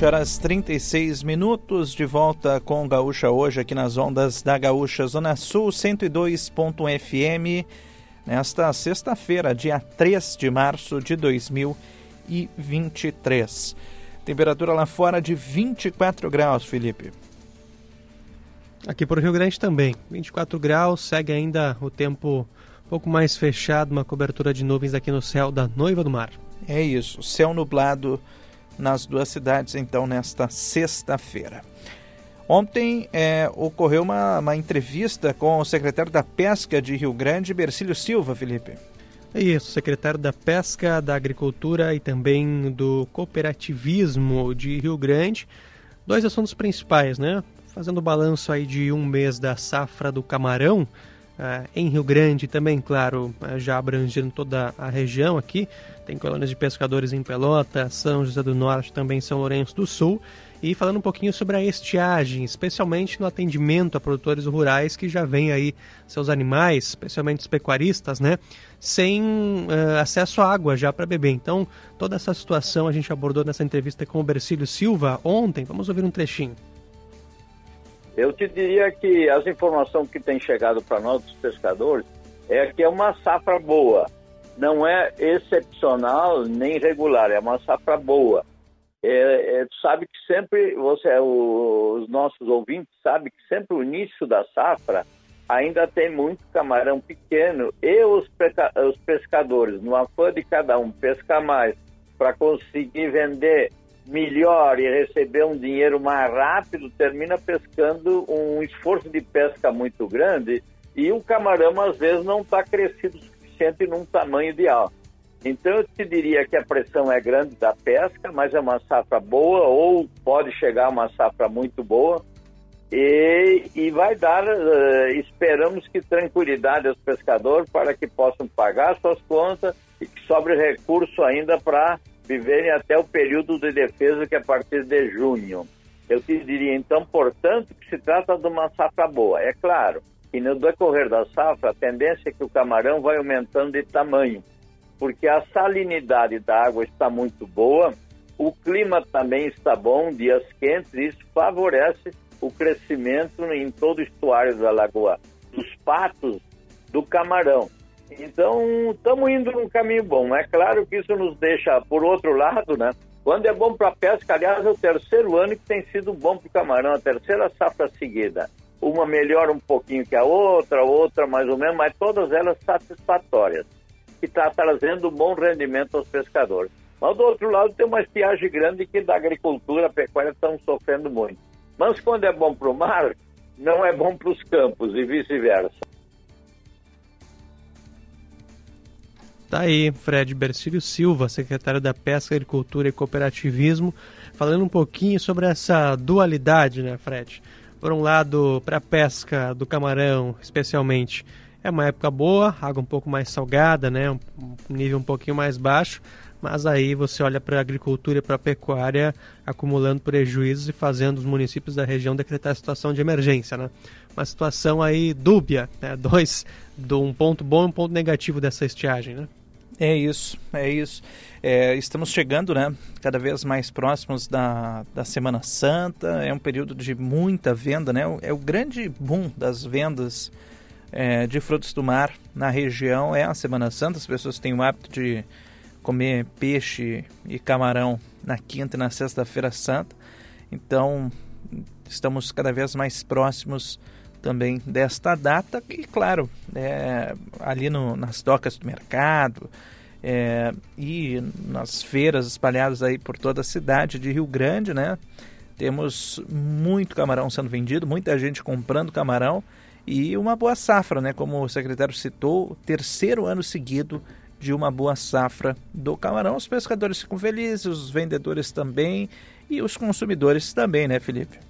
Sete horas 36 minutos, de volta com Gaúcha hoje aqui nas ondas da Gaúcha Zona Sul 102.1 FM, nesta sexta-feira, dia 3 de março de 2023. Temperatura lá fora de 24 graus, Felipe. Aqui para o Rio Grande também, 24 graus, segue ainda o tempo um pouco mais fechado, uma cobertura de nuvens aqui no céu da Noiva do Mar. É isso, céu nublado nas duas cidades, então, nesta sexta-feira. Ontem é, ocorreu uma, uma, entrevista com o secretário da Pesca de Rio Grande, Bercílio Silva, Felipe. Isso, secretário da Pesca, da Agricultura e também do Cooperativismo de Rio Grande. Dois assuntos principais, né? Fazendo balanço aí de um mês da safra do camarão, Uh, em Rio Grande também, claro, uh, já abrangendo toda a região aqui. Tem colônias de pescadores em Pelota, São José do Norte, também São Lourenço do Sul. E falando um pouquinho sobre a estiagem, especialmente no atendimento a produtores rurais que já vêm aí seus animais, especialmente os pecuaristas, né? Sem uh, acesso à água já para beber. Então, toda essa situação a gente abordou nessa entrevista com o Bercílio Silva ontem. Vamos ouvir um trechinho. Eu te diria que as informações que têm chegado para nós, dos pescadores, é que é uma safra boa. Não é excepcional nem regular, é uma safra boa. É, é, sabe que sempre, você, os nossos ouvintes sabem que sempre o início da safra ainda tem muito camarão pequeno e os, os pescadores, no afã de cada um pescar mais para conseguir vender melhor e receber um dinheiro mais rápido, termina pescando um esforço de pesca muito grande e o camarão às vezes não está crescido suficiente num tamanho ideal. Então eu te diria que a pressão é grande da pesca, mas é uma safra boa ou pode chegar uma safra muito boa e, e vai dar, uh, esperamos que tranquilidade aos pescadores para que possam pagar suas contas e que sobre recurso ainda para viverem até o período de defesa, que é a partir de junho. Eu te diria, então, portanto, que se trata de uma safra boa. É claro que no decorrer da safra, a tendência é que o camarão vai aumentando de tamanho, porque a salinidade da água está muito boa, o clima também está bom, dias quentes, e isso favorece o crescimento em todo o estuário da lagoa, dos patos do camarão. Então, estamos indo num caminho bom. É claro que isso nos deixa, por outro lado, né? Quando é bom para a pesca, aliás, é o terceiro ano que tem sido bom para o camarão, a terceira safra seguida. Uma melhora um pouquinho que a outra, outra mais ou menos, mas todas elas satisfatórias, que está trazendo um bom rendimento aos pescadores. Mas do outro lado tem uma estiagem grande que da agricultura, a pecuária estão sofrendo muito. Mas quando é bom para o mar, não é bom para os campos e vice-versa. Tá aí, Fred Bercílio Silva, secretário da Pesca, Agricultura e Cooperativismo, falando um pouquinho sobre essa dualidade, né, Fred? Por um lado, para a pesca do camarão, especialmente, é uma época boa, água um pouco mais salgada, né, um nível um pouquinho mais baixo, mas aí você olha para a agricultura e para a pecuária acumulando prejuízos e fazendo os municípios da região decretar situação de emergência, né? Uma situação aí dúbia, né? Dois, um ponto bom e um ponto negativo dessa estiagem, né? É isso, é isso. É, estamos chegando, né, cada vez mais próximos da, da Semana Santa. É um período de muita venda, né? É o grande boom das vendas é, de frutos do mar na região é a Semana Santa. As pessoas têm o hábito de comer peixe e camarão na quinta e na sexta-feira santa. Então, estamos cada vez mais próximos também desta data. E claro é, ali no, nas docas do mercado é, e nas feiras espalhadas aí por toda a cidade de Rio Grande né? Temos muito camarão sendo vendido muita gente comprando camarão. E uma boa safra né? Como o secretário citou terceiro ano seguido de uma boa safra do camarão. Os pescadores ficam felizes os vendedores também e os consumidores também né Felipe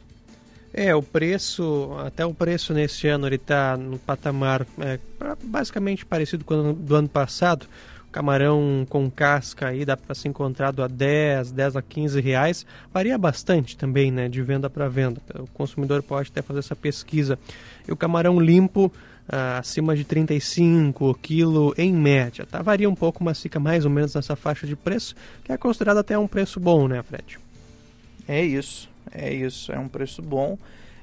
é, o preço, até o preço neste ano ele está no patamar é, basicamente parecido com o do ano passado. Camarão com casca aí dá para ser encontrado a 10, 10 a 15 reais. Varia bastante também, né, de venda para venda. O consumidor pode até fazer essa pesquisa. E o camarão limpo ah, acima de 35 quilo em média. Tá? Varia um pouco, mas fica mais ou menos nessa faixa de preço, que é considerado até um preço bom, né, Fred? É isso. É isso, é um preço bom.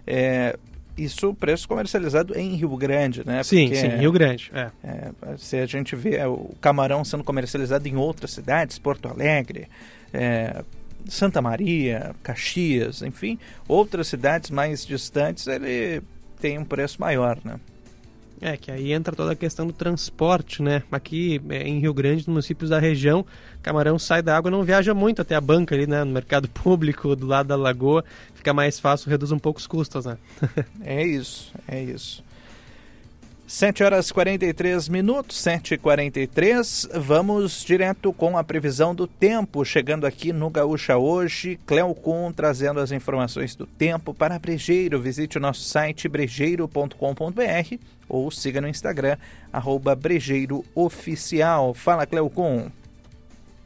É, isso preço comercializado em Rio Grande, né? Sim, Porque, sim, Rio Grande. É. É, se a gente vê é, o camarão sendo comercializado em outras cidades, Porto Alegre, é, Santa Maria, Caxias, enfim, outras cidades mais distantes, ele tem um preço maior, né? É, que aí entra toda a questão do transporte, né? Aqui é, em Rio Grande, nos municípios da região, camarão sai da água não viaja muito até a banca ali, né? No mercado *laughs* público, do lado da lagoa, fica mais fácil, reduz um pouco os custos, né? *laughs* é isso, é isso. 7 horas 43 minutos, 7 e 43 Vamos direto com a previsão do tempo. Chegando aqui no Gaúcha hoje, Cleocon trazendo as informações do tempo para Brejeiro. Visite o nosso site brejeiro.com.br ou siga no Instagram, arroba Brejeiro Oficial. Fala, Cleocon.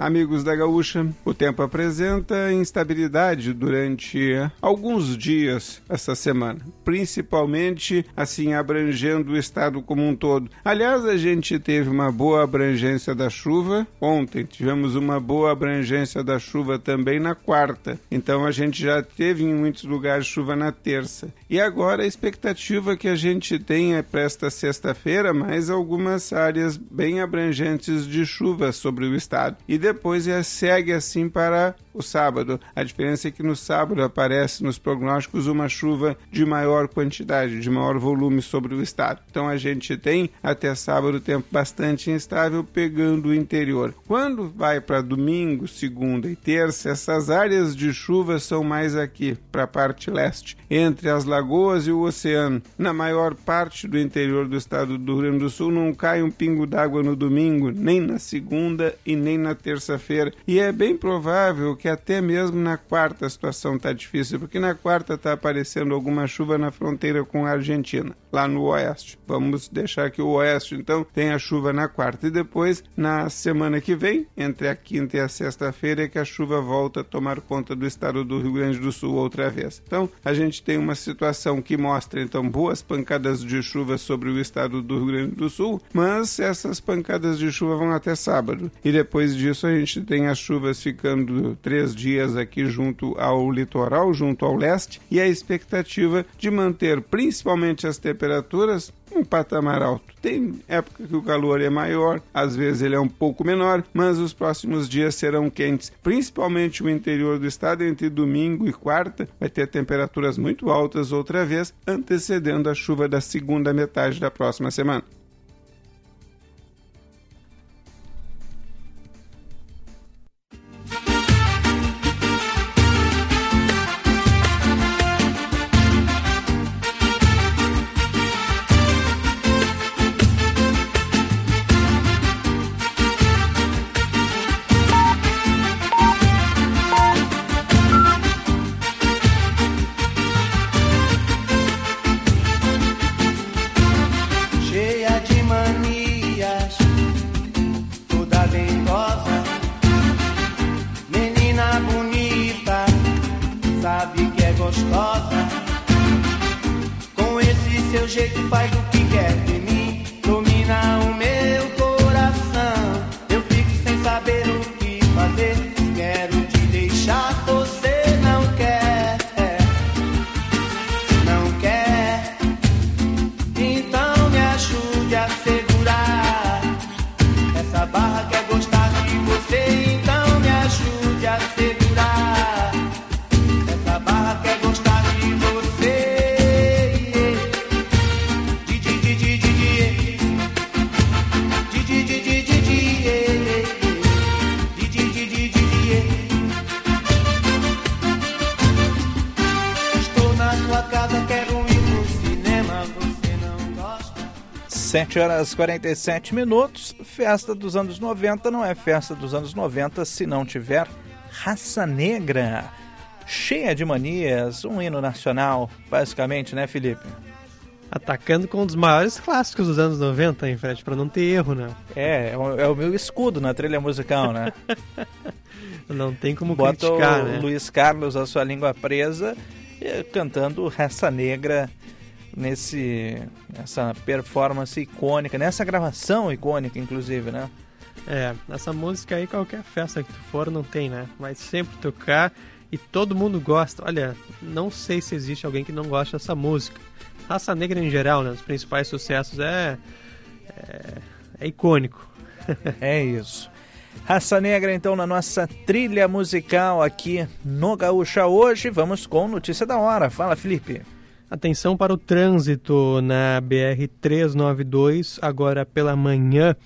Amigos da Gaúcha, o tempo apresenta instabilidade durante alguns dias essa semana, principalmente assim abrangendo o estado como um todo. Aliás, a gente teve uma boa abrangência da chuva ontem, tivemos uma boa abrangência da chuva também na quarta. Então a gente já teve em muitos lugares chuva na terça. E agora a expectativa que a gente tem é para esta sexta-feira mais algumas áreas bem abrangentes de chuva sobre o estado. E depois segue assim para o sábado. A diferença é que no sábado aparece nos prognósticos uma chuva de maior quantidade, de maior volume sobre o estado. Então a gente tem até sábado tempo bastante instável pegando o interior. Quando vai para domingo, segunda e terça, essas áreas de chuva são mais aqui, para a parte leste, entre as lagoas e o oceano. Na maior parte do interior do estado do Rio Grande do Sul não cai um pingo d'água no domingo, nem na segunda e nem na terça terça-feira. E é bem provável que até mesmo na quarta a situação está difícil, porque na quarta está aparecendo alguma chuva na fronteira com a Argentina, lá no oeste. Vamos deixar que o oeste, então, tenha chuva na quarta. E depois, na semana que vem, entre a quinta e a sexta-feira, é que a chuva volta a tomar conta do estado do Rio Grande do Sul outra vez. Então, a gente tem uma situação que mostra, então, boas pancadas de chuva sobre o estado do Rio Grande do Sul, mas essas pancadas de chuva vão até sábado. E depois disso, a gente tem as chuvas ficando três dias aqui junto ao litoral, junto ao leste, e a expectativa de manter principalmente as temperaturas um patamar alto. Tem época que o calor é maior, às vezes ele é um pouco menor, mas os próximos dias serão quentes, principalmente o interior do estado entre domingo e quarta vai ter temperaturas muito altas outra vez, antecedendo a chuva da segunda metade da próxima semana. Gostosa. Com esse seu jeito faz o 7 horas 47 minutos. Festa dos anos 90 não é festa dos anos 90 se não tiver raça negra. Cheia de manias, um hino nacional, basicamente, né, Felipe? Atacando com um dos maiores clássicos dos anos 90, hein, Fred? Pra não ter erro, né? É, é o, é meu escudo na trilha musical, né? *laughs* Não tem como Bota criticar, o né? Luiz Carlos, a sua língua presa, eh, cantando Raça Negra nesse nessa performance icônica, nessa gravação icônica, inclusive, né? É, essa música aí, qualquer festa que tu for, não tem, né? Vai sempre tocar e todo mundo gosta. Olha, não sei se existe alguém que não gosta dessa música. Raça Negra em geral, né? Os principais sucessos é. é, é icônico. *laughs* É isso. Raça Negra, então, na nossa trilha musical aqui no Gaúcha hoje. Vamos com notícia da hora. Fala, Felipe. Atenção para o trânsito na BR-392, agora pela manhã.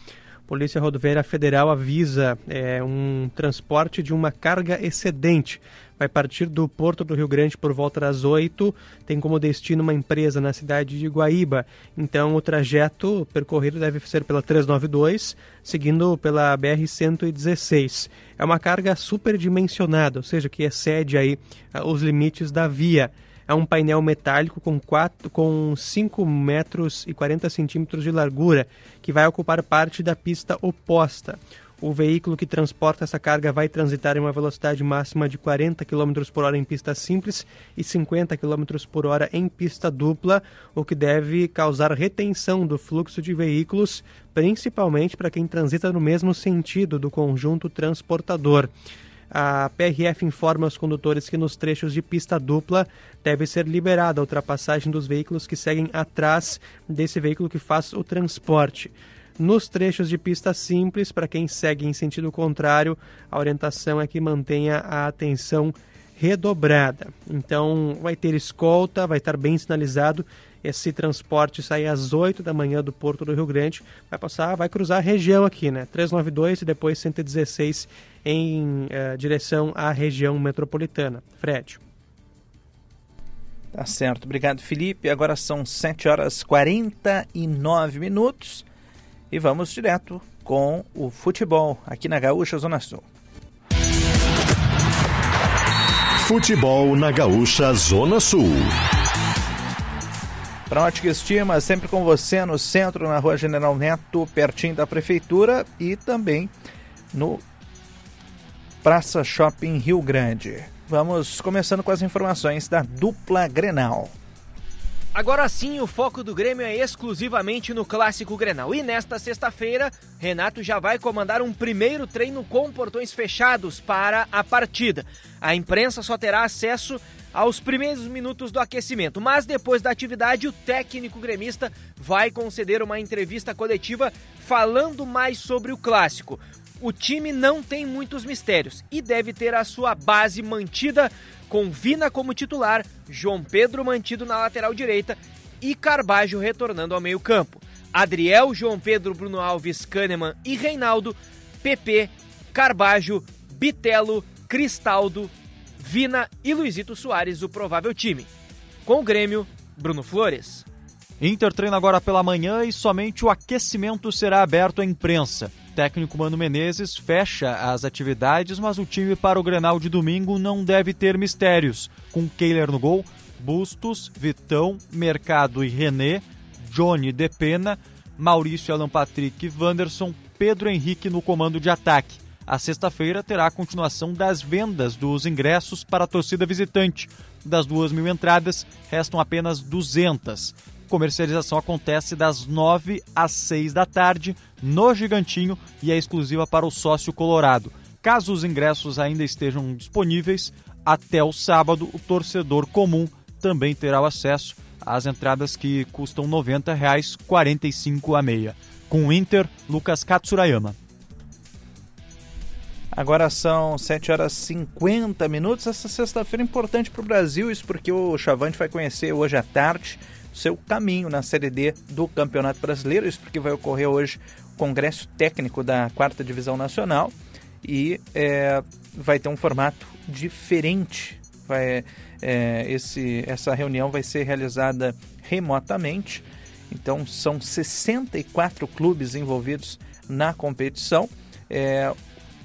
Polícia Rodoviária Federal avisa é, um transporte de uma carga excedente. Vai partir do Porto do Rio Grande por volta das 8. Tem como destino uma empresa na cidade de Guaíba. Então o trajeto percorrido deve ser pela 392, seguindo pela BR-116. É uma carga superdimensionada, ou seja, que excede aí ah, os limites da via é um painel metálico com, 4, com 5 metros e 40 centímetros de largura, que vai ocupar parte da pista oposta. O veículo que transporta essa carga vai transitar em uma velocidade máxima de 40 km por hora em pista simples e 50 km por hora em pista dupla, o que deve causar retenção do fluxo de veículos, principalmente para quem transita no mesmo sentido do conjunto transportador. A PRF informa aos condutores que nos trechos de pista dupla deve ser liberada a ultrapassagem dos veículos que seguem atrás desse veículo que faz o transporte. Nos trechos de pista simples, para quem segue em sentido contrário, a orientação é que mantenha a atenção redobrada. Então, vai ter escolta, vai estar bem sinalizado. Esse transporte sai às 8 da manhã do Porto do Rio Grande, vai passar, vai cruzar a região aqui, né? 392 e depois 116 em eh, direção à região metropolitana. Fred. Tá certo, obrigado Felipe. Agora são 7 horas 49 minutos e vamos direto com o futebol aqui na Gaúcha Zona Sul. Futebol na Gaúcha Zona Sul. Para Ótica Estima, sempre com você no centro, na rua General Neto, pertinho da prefeitura e também no Praça Shopping Rio Grande. Vamos começando com as informações da dupla Grenal. Agora sim, o foco do Grêmio é exclusivamente no Clássico Grenal. E nesta sexta-feira, Renato já vai comandar um primeiro treino com portões fechados para a partida. A imprensa só terá acesso aos primeiros minutos do aquecimento, mas depois da atividade, o técnico gremista vai conceder uma entrevista coletiva falando mais sobre o clássico. O time não tem muitos mistérios e deve ter a sua base mantida com Vina como titular, João Pedro mantido na lateral direita e Carbajo retornando ao meio-campo. Adriel, João Pedro, Bruno Alves, Kahneman e Reinaldo, PP, Carbajo, Bitelo, Cristaldo, Vina e Luizito Soares, o provável time. Com o Grêmio, Bruno Flores. Inter treina agora pela manhã e somente o aquecimento será aberto à imprensa. Técnico Mano Menezes fecha as atividades, mas o time para o Grenal de domingo não deve ter mistérios. Com Kehler no gol, Bustos, Vitão, Mercado e René, Johnny Depena, Maurício Alan Patrick e Wanderson, Pedro Henrique no comando de ataque. A sexta-feira terá a continuação das vendas dos ingressos para a torcida visitante. Das duas mil entradas, restam apenas 200. Comercialização acontece das 9 às 6 da tarde no Gigantinho e é exclusiva para o sócio colorado. Caso os ingressos ainda estejam disponíveis, até o sábado o torcedor comum também terá o acesso às entradas que custam R$ 90,00, 45 a meia. Com o Inter, Lucas Katsurayama. Agora são 7 horas e 50 minutos. Essa sexta-feira é importante para o Brasil, isso porque o Chavante vai conhecer hoje à tarde seu caminho na Série D do Campeonato Brasileiro. Isso porque vai ocorrer hoje o Congresso Técnico da Quarta Divisão Nacional e é, vai ter um formato diferente. Vai, é, esse, essa reunião vai ser realizada remotamente. Então são 64 clubes envolvidos na competição. É,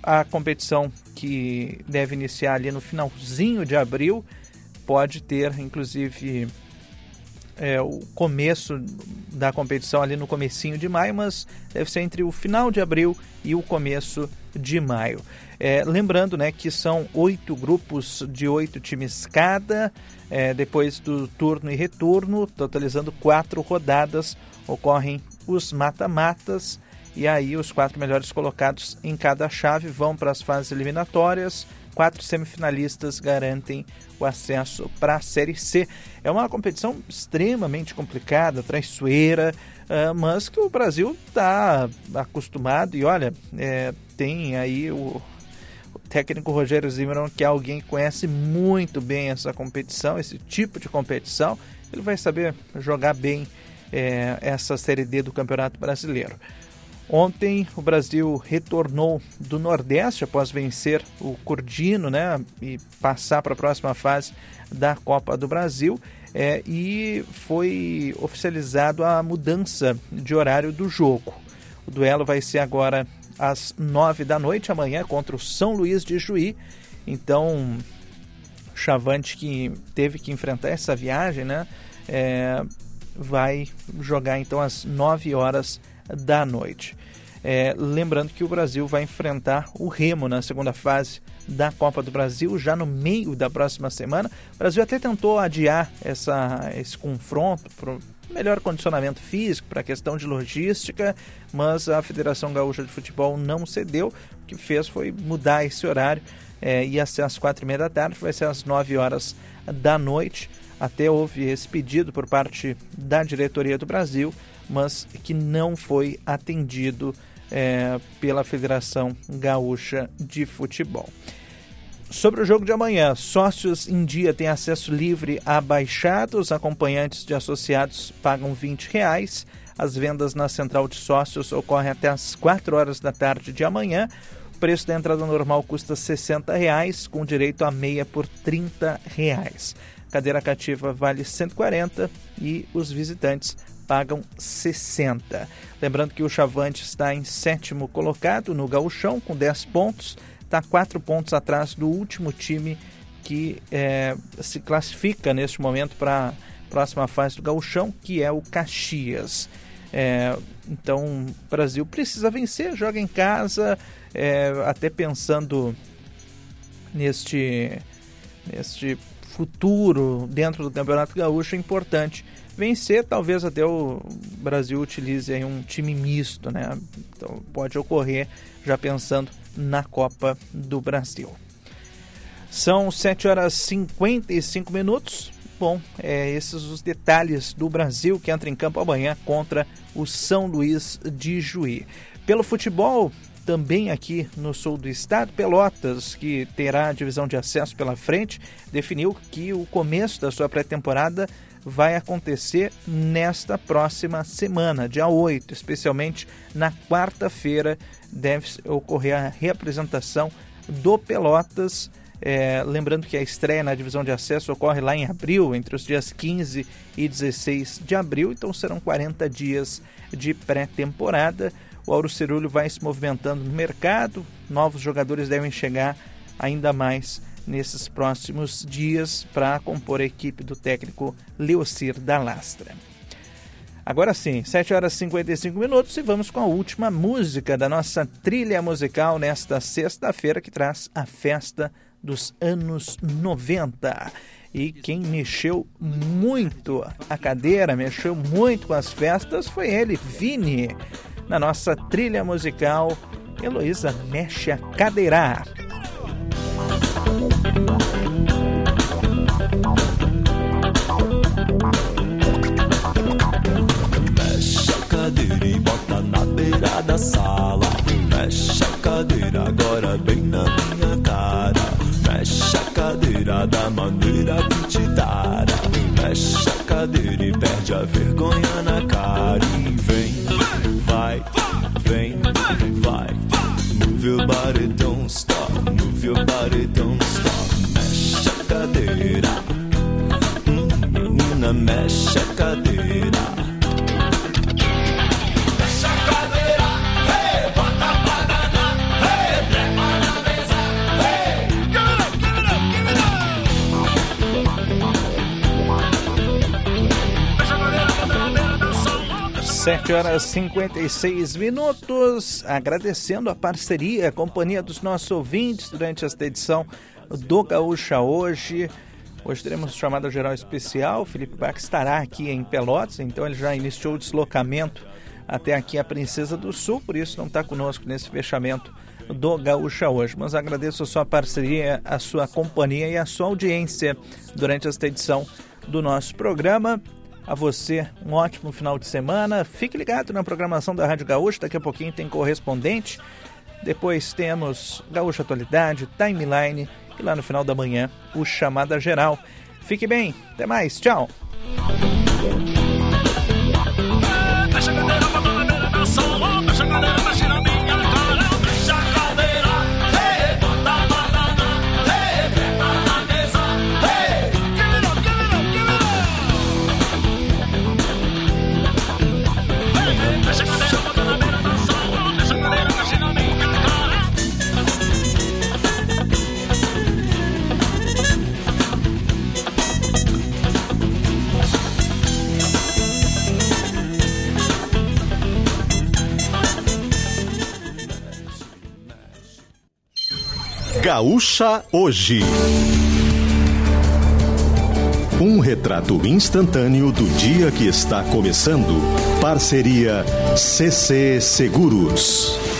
a competição que deve iniciar ali no finalzinho de abril pode ter, inclusive, é, o começo da competição ali no comecinho de maio, mas deve ser entre o final de abril e o começo de maio. É, lembrando né, que são oito grupos de oito times cada, é, depois do turno e retorno, totalizando quatro rodadas, ocorrem os mata-matas e aí os quatro melhores colocados em cada chave vão para as fases eliminatórias. Quatro semifinalistas garantem o acesso para a Série C. É uma competição extremamente complicada, traiçoeira, uh, mas que o Brasil está acostumado. E olha, é, tem aí o, o técnico Rogério Zimmermann, que é alguém que conhece muito bem essa competição, esse tipo de competição. Ele vai saber jogar bem é, essa Série D do Campeonato Brasileiro. Ontem o Brasil retornou do Nordeste após vencer o Cordino né, e passar para a próxima fase da Copa do Brasil. É, e foi oficializado a mudança de horário do jogo. O duelo vai ser agora às nove da noite, amanhã, contra o São Luís de Juí. Então, Chavante, que teve que enfrentar essa viagem, né, é, vai jogar então às nove horas da noite. É, lembrando que o Brasil vai enfrentar o Remo na segunda fase da Copa do Brasil já no meio da próxima semana. O Brasil até tentou adiar essa, esse confronto para melhor condicionamento físico, para a questão de logística, mas a Federação Gaúcha de Futebol não cedeu. O que fez foi mudar esse horário. É, ia ser às quatro e meia da tarde, vai ser às nove horas da noite. Até houve esse pedido por parte da diretoria do Brasil, mas que não foi atendido é, pela Federação Gaúcha de Futebol. Sobre o jogo de amanhã, sócios em dia têm acesso livre à baixada, os acompanhantes de associados pagam R$ reais. As vendas na central de sócios ocorrem até às 4 horas da tarde de amanhã. O preço da entrada normal custa R$ reais, com direito a meia por R$ reais. Cadeira cativa vale 140 e os visitantes pagam 60. Lembrando que o Chavante está em sétimo colocado no gauchão com 10 pontos, está 4 pontos atrás do último time que é, se classifica neste momento para a próxima fase do gauchão, que é o Caxias. É, então, o Brasil precisa vencer, joga em casa, é, até pensando neste, neste futuro dentro do Campeonato Gaúcho, é importante vencer. Talvez até o Brasil utilize um time misto, né? Então, pode ocorrer já pensando na Copa do Brasil. São 7 horas e 55 minutos. Bom, é, esses os detalhes do Brasil que entra em campo amanhã contra o São Luís de Juí. Pelo futebol, também aqui no sul do estado, Pelotas, que terá a divisão de acesso pela frente, definiu que o começo da sua pré-temporada vai acontecer nesta próxima semana, dia 8, especialmente na quarta-feira, deve ocorrer a reapresentação do Pelotas. É, lembrando que a estreia na divisão de acesso ocorre lá em abril, entre os dias 15 e 16 de abril, então serão 40 dias de pré-temporada. O Auro Cerulho vai se movimentando no mercado, novos jogadores devem chegar ainda mais nesses próximos dias para compor a equipe do técnico Leocir da Lastra. Agora sim, 7 horas e 55 minutos e vamos com a última música da nossa trilha musical nesta sexta-feira que traz a festa dos anos 90. E quem mexeu muito a cadeira, mexeu muito com as festas foi ele, Vini. Na nossa trilha musical, Heloísa mexe a cadeira. Mexe a cadeira e bota na beira da sala. Mexe a cadeira agora bem na minha cara. Mexe a cadeira da maneira que te dara. Mexe a cadeira e perde a vergonha na cara. Vai, vem, vai. Move your body, don't stop. Move your body, don't stop. Mexe a cadeira. Hum, menina, mexe a cadeira. 7 horas e 56 minutos. Agradecendo a parceria, a companhia dos nossos ouvintes durante esta edição do Gaúcha hoje. Hoje teremos chamada geral especial. Felipe Bach estará aqui em Pelotas, então ele já iniciou o deslocamento até aqui a Princesa do Sul, por isso não está conosco nesse fechamento do Gaúcha hoje. Mas agradeço a sua parceria, a sua companhia e a sua audiência durante esta edição do nosso programa. A você, um ótimo final de semana. Fique ligado na programação da Rádio Gaúcha, daqui a pouquinho tem correspondente. Depois temos Gaúcha Atualidade, Timeline e lá no final da manhã o Chamada Geral. Fique bem, até mais, tchau! Gaúcha Hoje. Um retrato instantâneo do dia que está começando. Parceria CC Seguros.